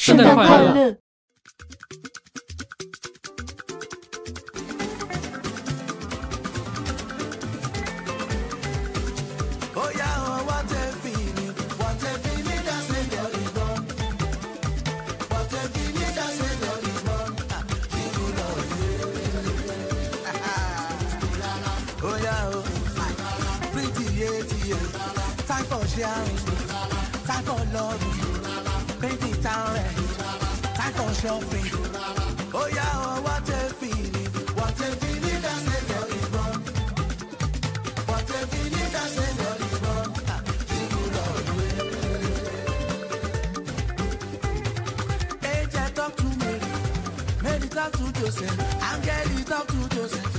圣诞快乐。Paint it all red. Time for shopping. Oh yeah, oh, what a feeling. What a feeling that a girl is born. What a feeling that a girl is born. Angel talk to Mary, Mary talk to Joseph, Angel talk to Joseph.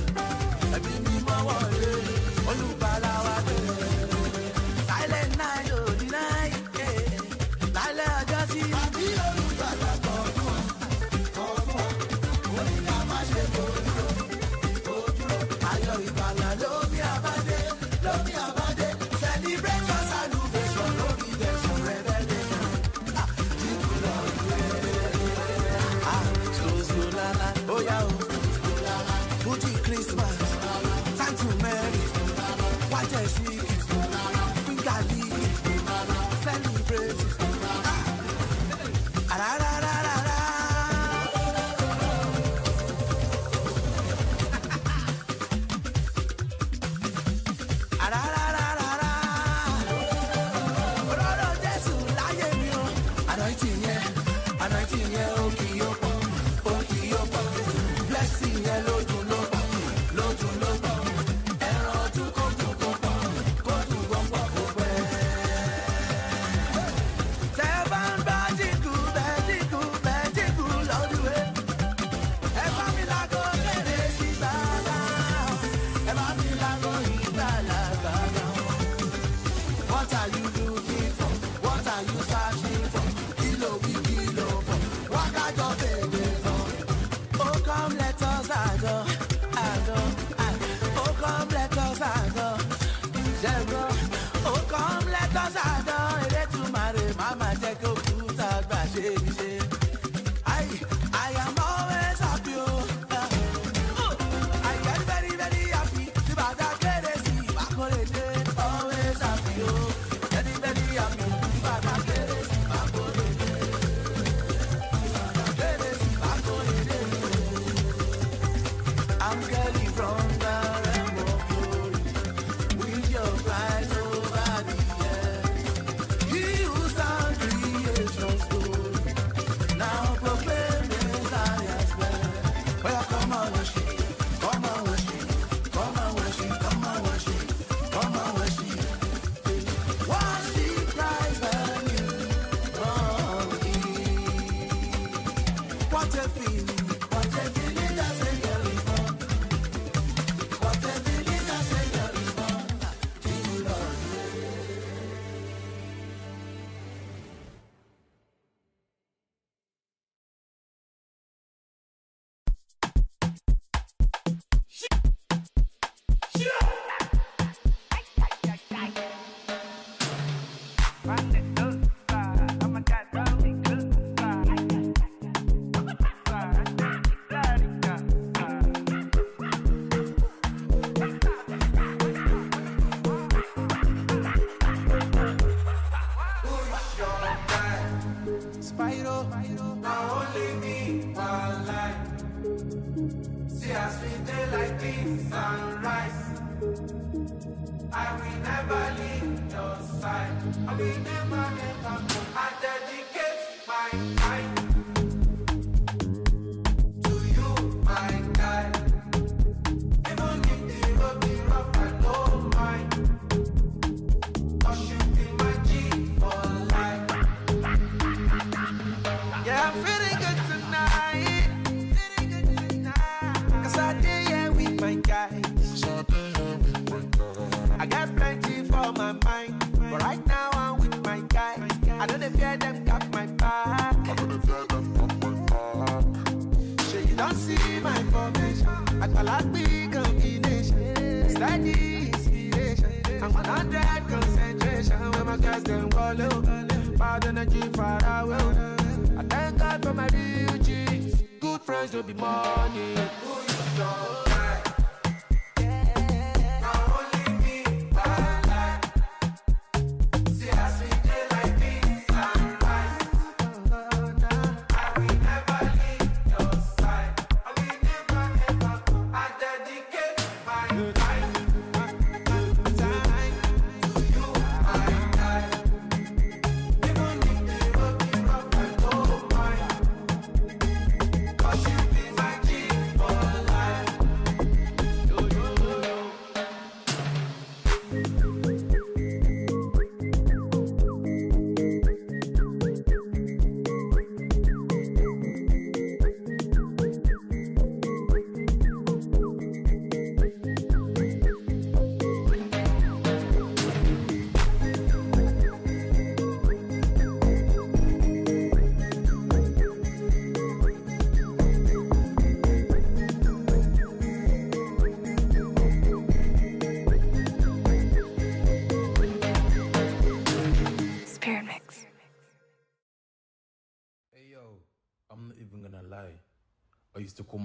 Don't be money.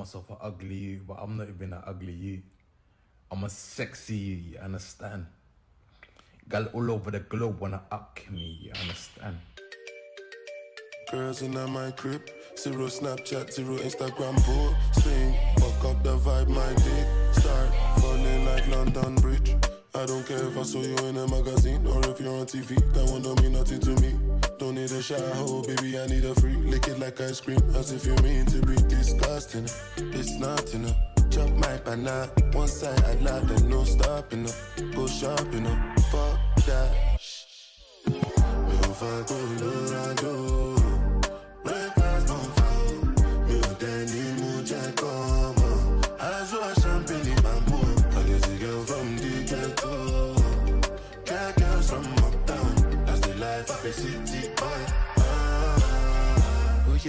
Myself an ugly you, but I'm not even an ugly you. I'm a sexy you, you understand? Gal all over the globe wanna up me, you understand? Girls in my crib, zero Snapchat, zero Instagram posting. Fuck up the vibe, my dick start falling like London Bridge. I don't care if I saw you in a magazine or if you're on TV. That don't mean nothing to me. Need a shower, baby. I need a free. Lick it like ice cream, as if you mean to be disgusting. It's not enough. Chop my banana, one side I lie, then no stopping up. Go shopping up, fuck that. Mi ò fa Colorado. Breakfast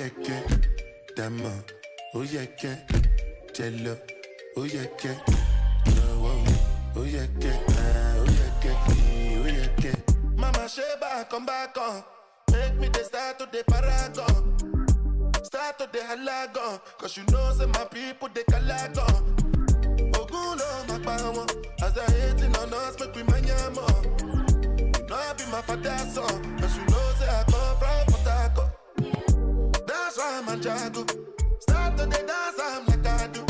Ah, lọ. Ó yẹ kẹ́ lọ́wọ́. Ó yẹ kẹ́ ah. Mama Sheba, come back on. Make me the start to the paragon. Start to the halagon. Cause you know, say my people, they calagon. Ogun lo ma pa wọn. As they hating on us, make manya more. You know I be my father's son. Cause you know, jago. Start to the dance, I'm like I do.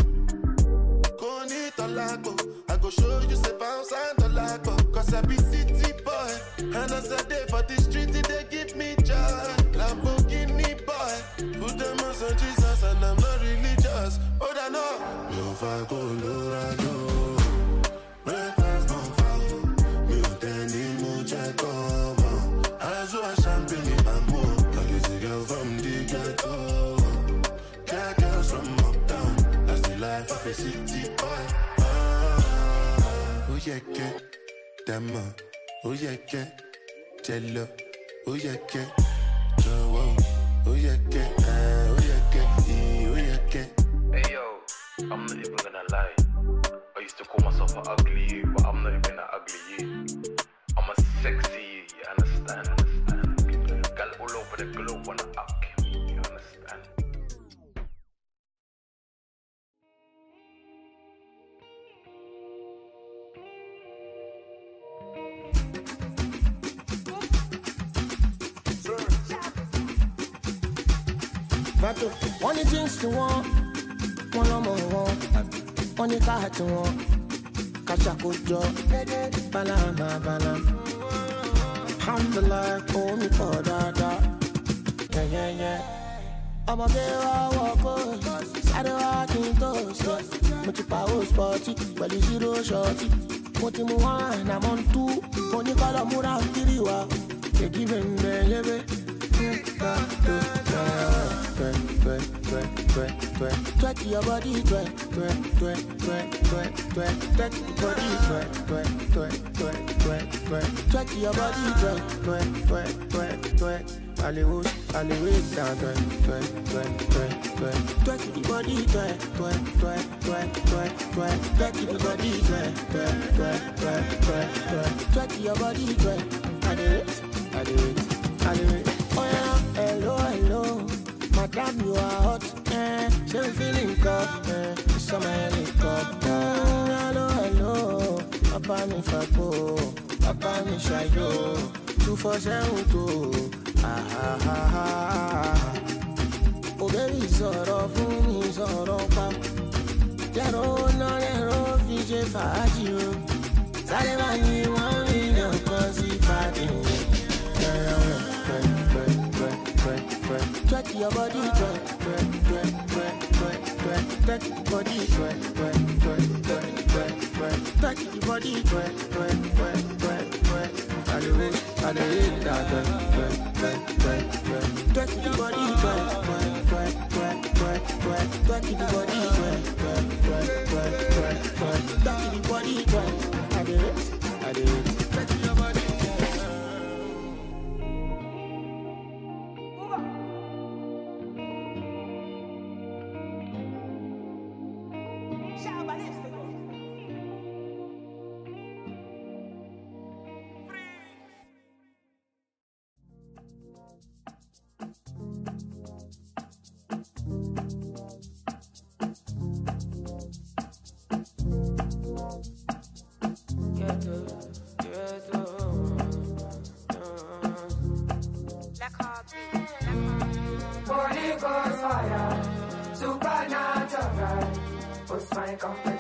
Go need to lago. I go show you say bounce and the lago. Cause I be city boy. And as I day for the street, they give me joy. Lamborghini boy. Put them on Jesus and I'm not religious. Oh, I know. Yo, fa Colorado. Breakfast Yeah, que jello. Oh yeah, que jowo. Oh yeah, que ah. Oh yeah, que eh, oh yeah. Hey yo, I'm not even gonna lie. I used to call myself an ugly you, but I'm not even an ugly you. I'm a sexy you, you understand? Wọ́n ní jeans tí wọ́n, wọ́n lọ́mọ wọn, wọ́n ní káà tí wọ́n, kàṣàkójọ, bálàmà bálàmà. Alhamdulillah, omi pọ̀ dáadáa. Ọmọge wa wọ̀kọ́, sáré wá kí n tó ṣe. Mo ti pa ó spọ́tì pẹ̀lú zero ṣọ́ọ̀tì. Mo ti mú one, àmọ́ ń tú. Mo ní kọ́lọ̀ múra kiri wa. Èkì bẹ̀m̀bẹ̀ yẹ́bẹ̀. Twerk your body, twerk, twerk, twerk, twerk, twerk, twerk, twerk your body, twerk, twerk, twerk, twerk, twerk, twerk, twerk your body, twerk, twerk, twerk, twerk, twerk. Hollywood, Hollywood down, twerk, twerk, twerk, twerk, twerk, twerk your body, twerk, twerk, twerk, twerk, twerk, twerk, twerk your body, twerk, twerk, twerk, twerk, twerk, twerk, twerk your body, twerk. I do it. Oh yeah, hello, hello. Madam, you are hot. Eh, she be feeling cup. Eh, you saw my helicopter. Hello, hello. Papa mi fago. Papa mi shayo. Two for seven two. Ah, ah, ah, ah. Oh, baby, sọ̀rọ̀ fún mi, sọ̀rọ̀ pa. Jẹ́rọ náà lẹ́rọ fi ṣe fàájì o. Sáré máa ní wọ́n mílíọ̀n kan sí pàdé. Twerk your body, twerk, twerk, twerk, twerk, twerk, twerk, your body, twerk, twerk, twerk, twerk, twerk, twerk, your body, twerk, twerk, twerk, twerk, twerk. I do it, I do it, that twerk, twerk, twerk, twerk, twerk, twerk your body, twerk, twerk, twerk, twerk, twerk, twerk, your body, twerk, twerk, twerk, twerk, twerk, twerk your body, twerk. I do it, I do it. cause fire. Supernatural. What's my comfort?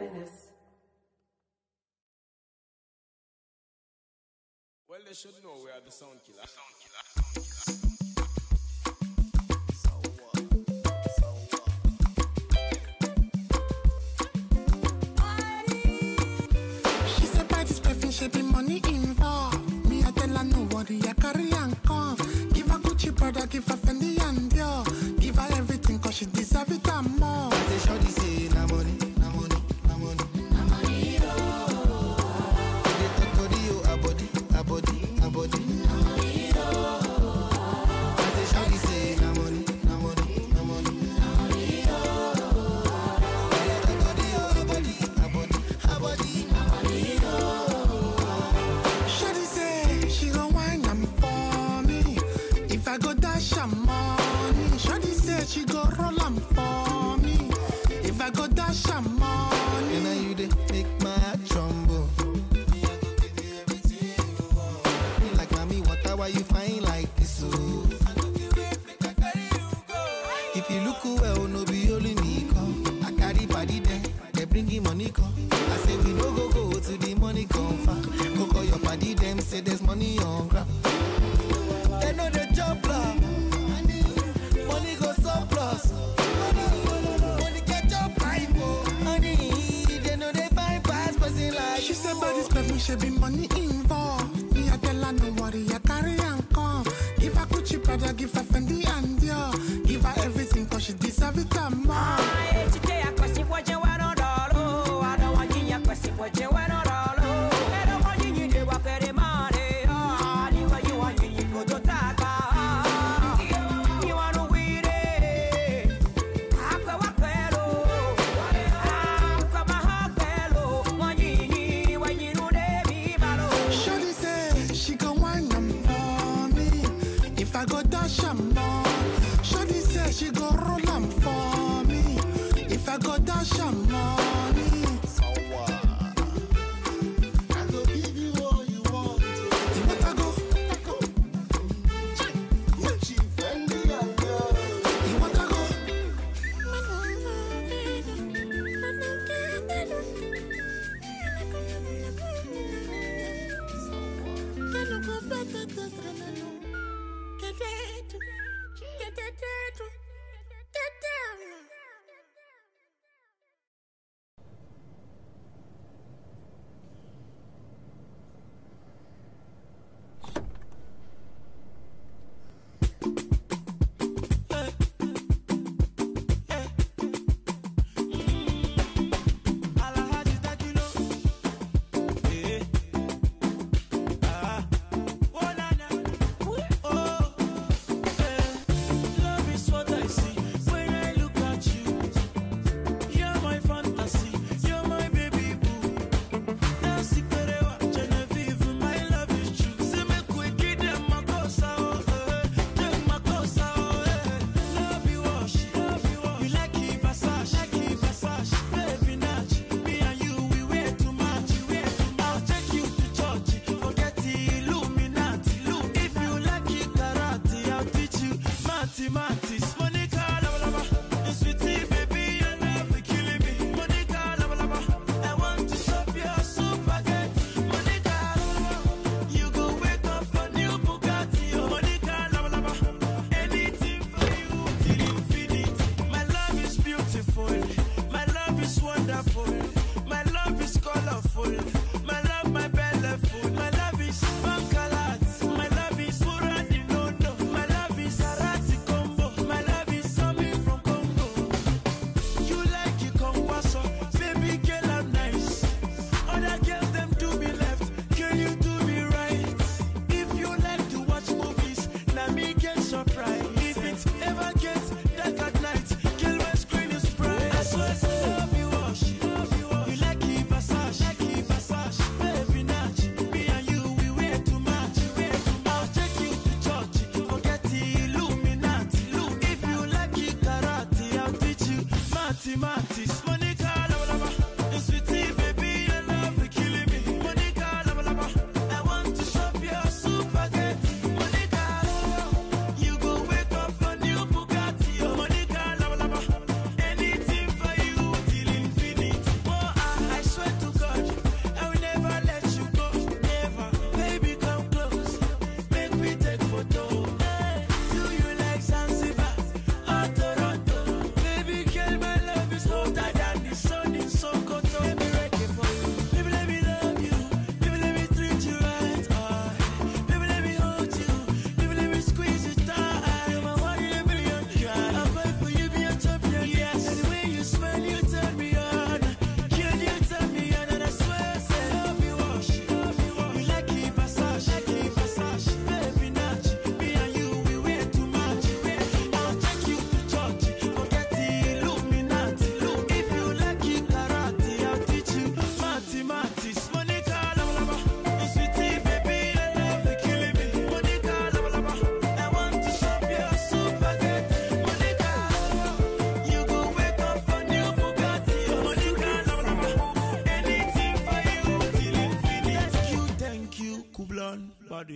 Happiness. Well, they should know we are the sound killer. She said by this perfume, she be money involved. Me, I tell her no worry, I carry and come. Give her Gucci brother, give her should be money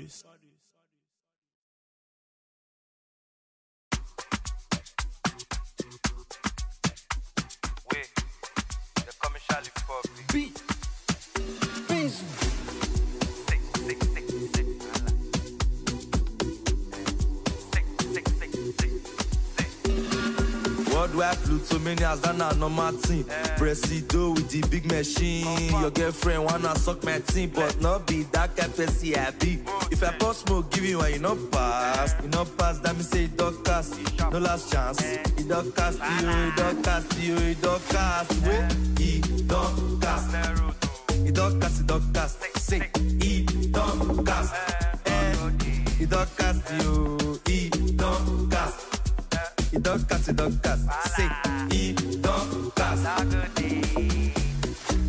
baddest. Worldwide Plutomanias, that na normal thing. Presido with the big machine. Your girlfriend wanna suck my team, but not be that kind person I be. If I pour smoke, give you one, you no pass. You no pass, that me say don't cast. No last chance. It don't cast you, it don't cast you, it don't cast. Wait, it don't cast. It don't cast, it don't cast. Say, it don't cast. Eh, it don't cast you, it don't cast. It don't cast, it don't cast. Say, it don't cast.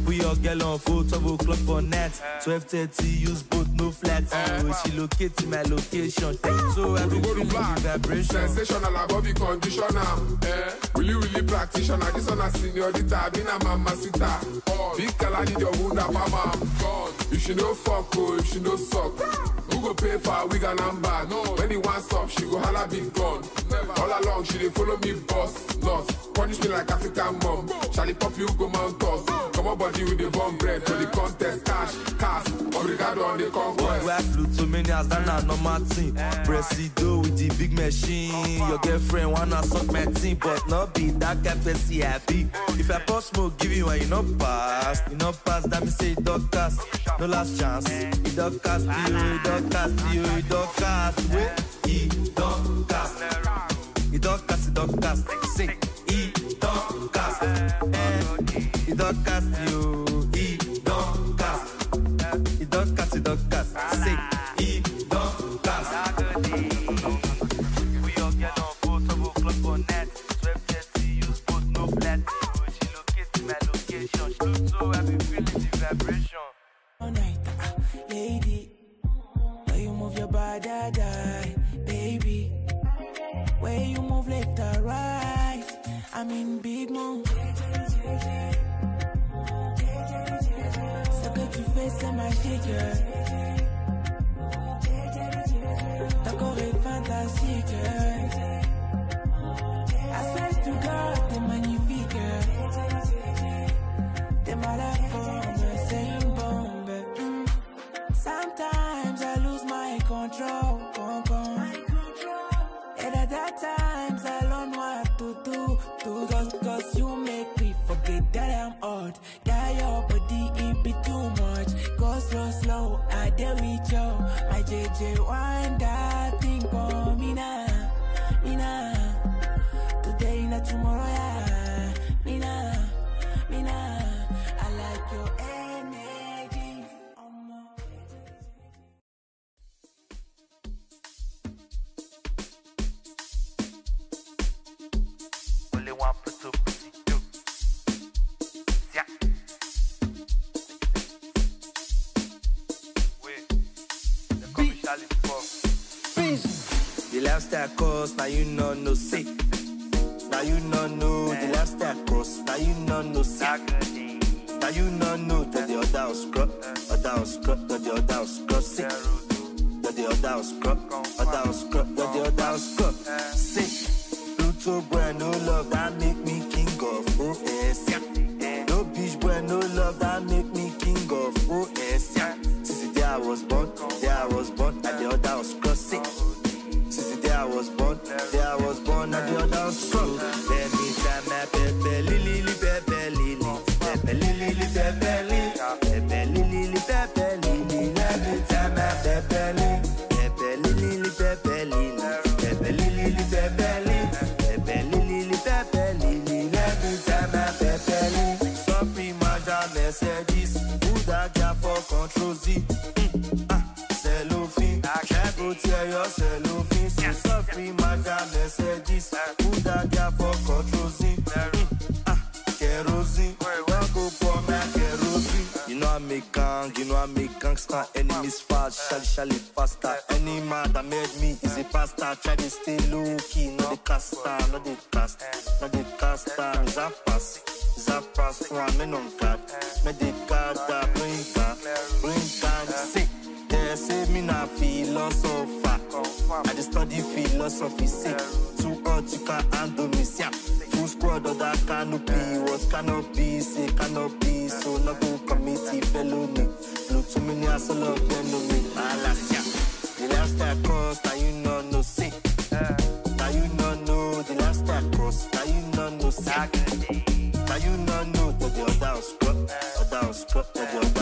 We all get on full 12 o'clock for net. 12.30, use both, no flats. Oh, she locate my location. So I be feeling the vibration. Sensational above the conditioner. Eh? Really, really practitioner. This one a senorita. Been a mamacita. Oh, big your wound up, mama. God, if she no fuck, oh, if she no suck. Who go pay for a wig and number? No. When he wants up, she go holla big gun. All along, she dey follow me boss. Lost. Punish me like African mom. Charlie pop you go mount us. Come on, body with the bomb bread for the contest. Cash, cash. Obrigado on the conquest. Worldwide Plutomanias, that na normal thing. Presido with the big machine. Your girlfriend wanna suck my team, but not be that kind person I be. If I pour smoke, give you one, you no pass. You no pass, that me say it don't cast. No last chance. It don't cast you, it cast you, it don't cast. Wait, it don't cast. It don't cast, it don't cast. It don't cast. Eh, don't cast you, it don't cast. It don't cast, don't cast. Say, baby. Where you move left or right, I'm in big mood. So que tu fais, c'est magique. Est fantastique. I swear to God, t'es magnifique. T'es malade Times I learn what to do. do cause, cause you make me forget that I'm odd. That your body it be too much. Go slow, slow, I dare with you. My JJ wind lifestyle now you know no sick. Now you know no the lifestyle cost, now you know no sick. Now you know no that the other was scrub, other was scrub, that the other was scrub sick. That the other was scrub, other was scrub, that the other was scrub sick. Pluto boy, no love that me Mm, ah, kerosene, don't go my kerosene. You know I make gang, you know I make gangster. Enemies fast, shally shally faster. Any man that made me is a. Try to stay the caster, not the cast, not the caster. A a on me the card that they say me na philosopher. I just study philosophy sick. Too hot you can handle me siam. Full squad of that canopy. What cannot be, say cannot be. So not go committee felony. Blow too many as a love enemy. Malasia. The last I cross, now you know no sick. Now you know no. The last I cross, now you know no sick. Now you know no. The other scrub, other scrub, the other.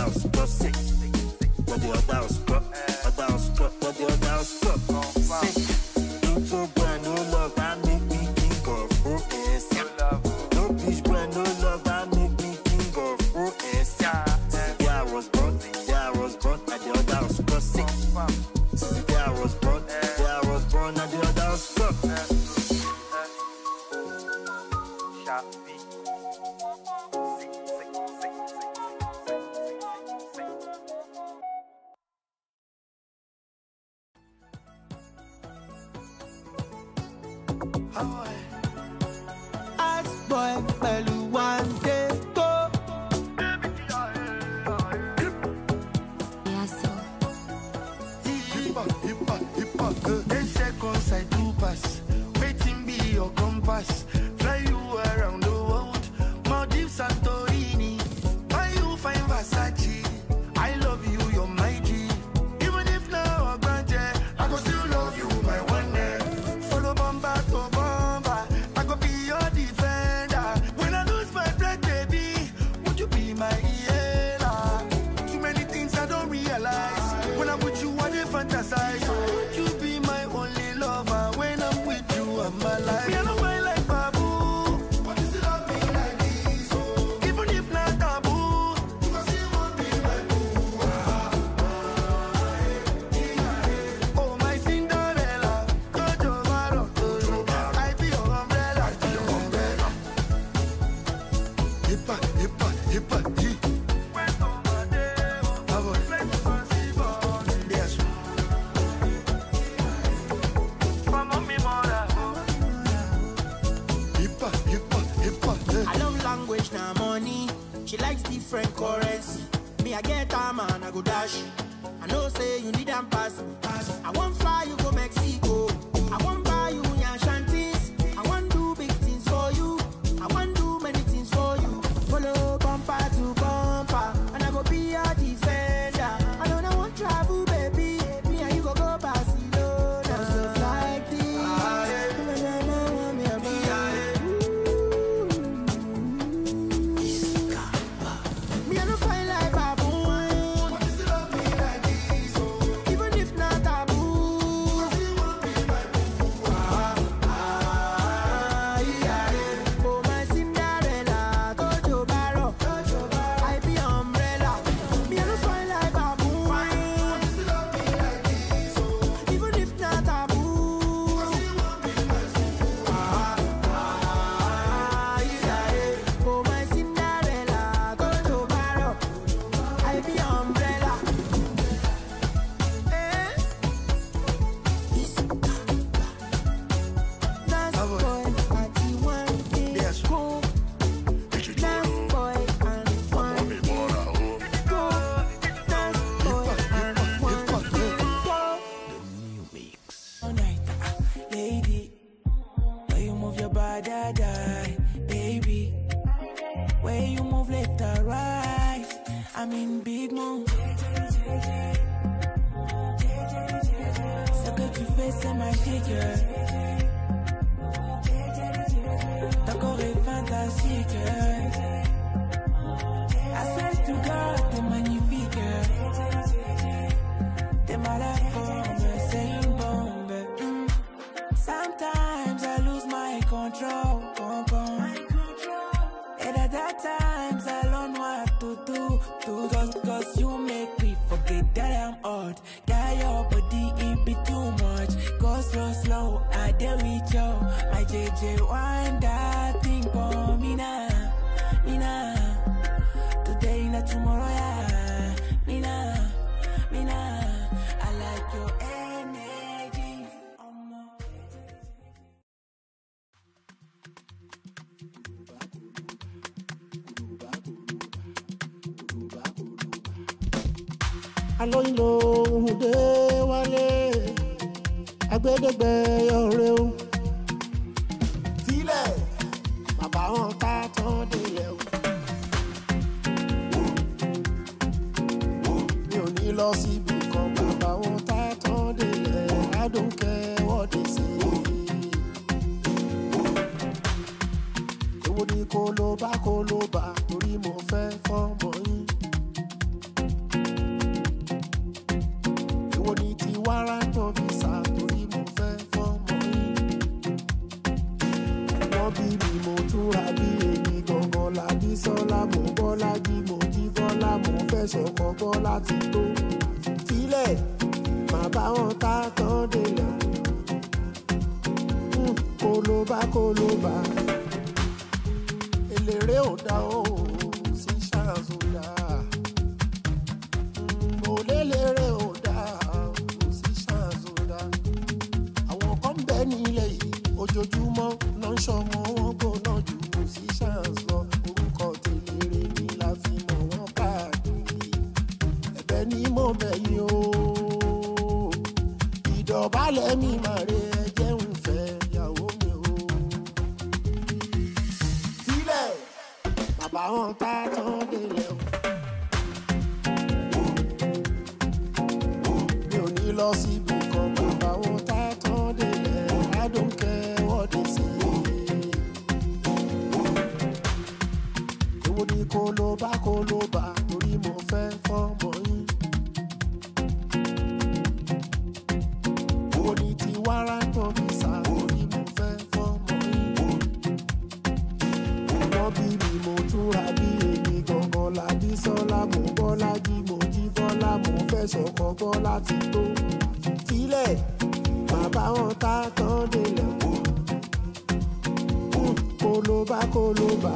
She likes different currency. Me, I get a man, I go dash. I know, say, you need them pass. I want fly, you go Mexico. I want alóyin lòun dé wálé agbẹ́dẹ́gbẹ́ ọ̀rẹ́ o. ẹsẹ̀ kọ́kọ́ láti tó sílẹ̀ bàbá wọn ta tán délẹ̀ kó ló bá kó ló bá.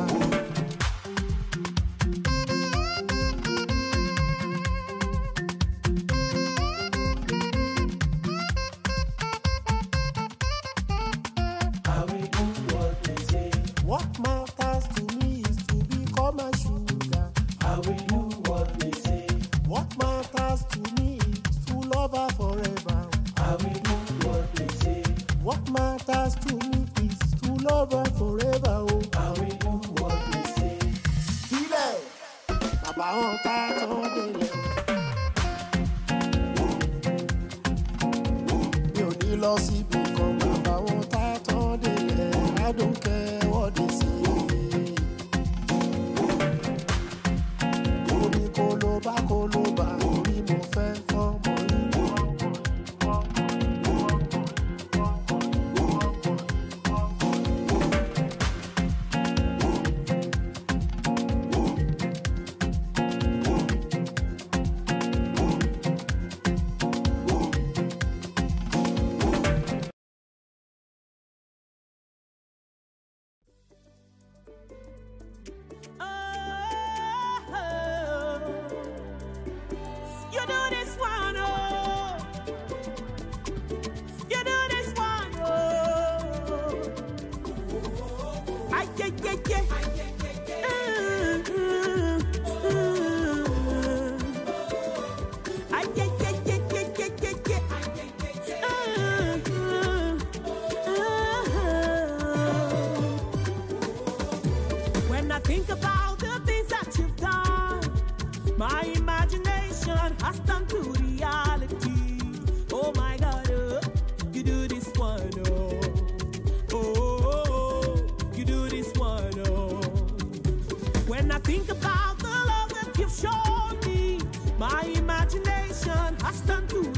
imagination. I stand to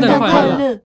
圣诞快乐！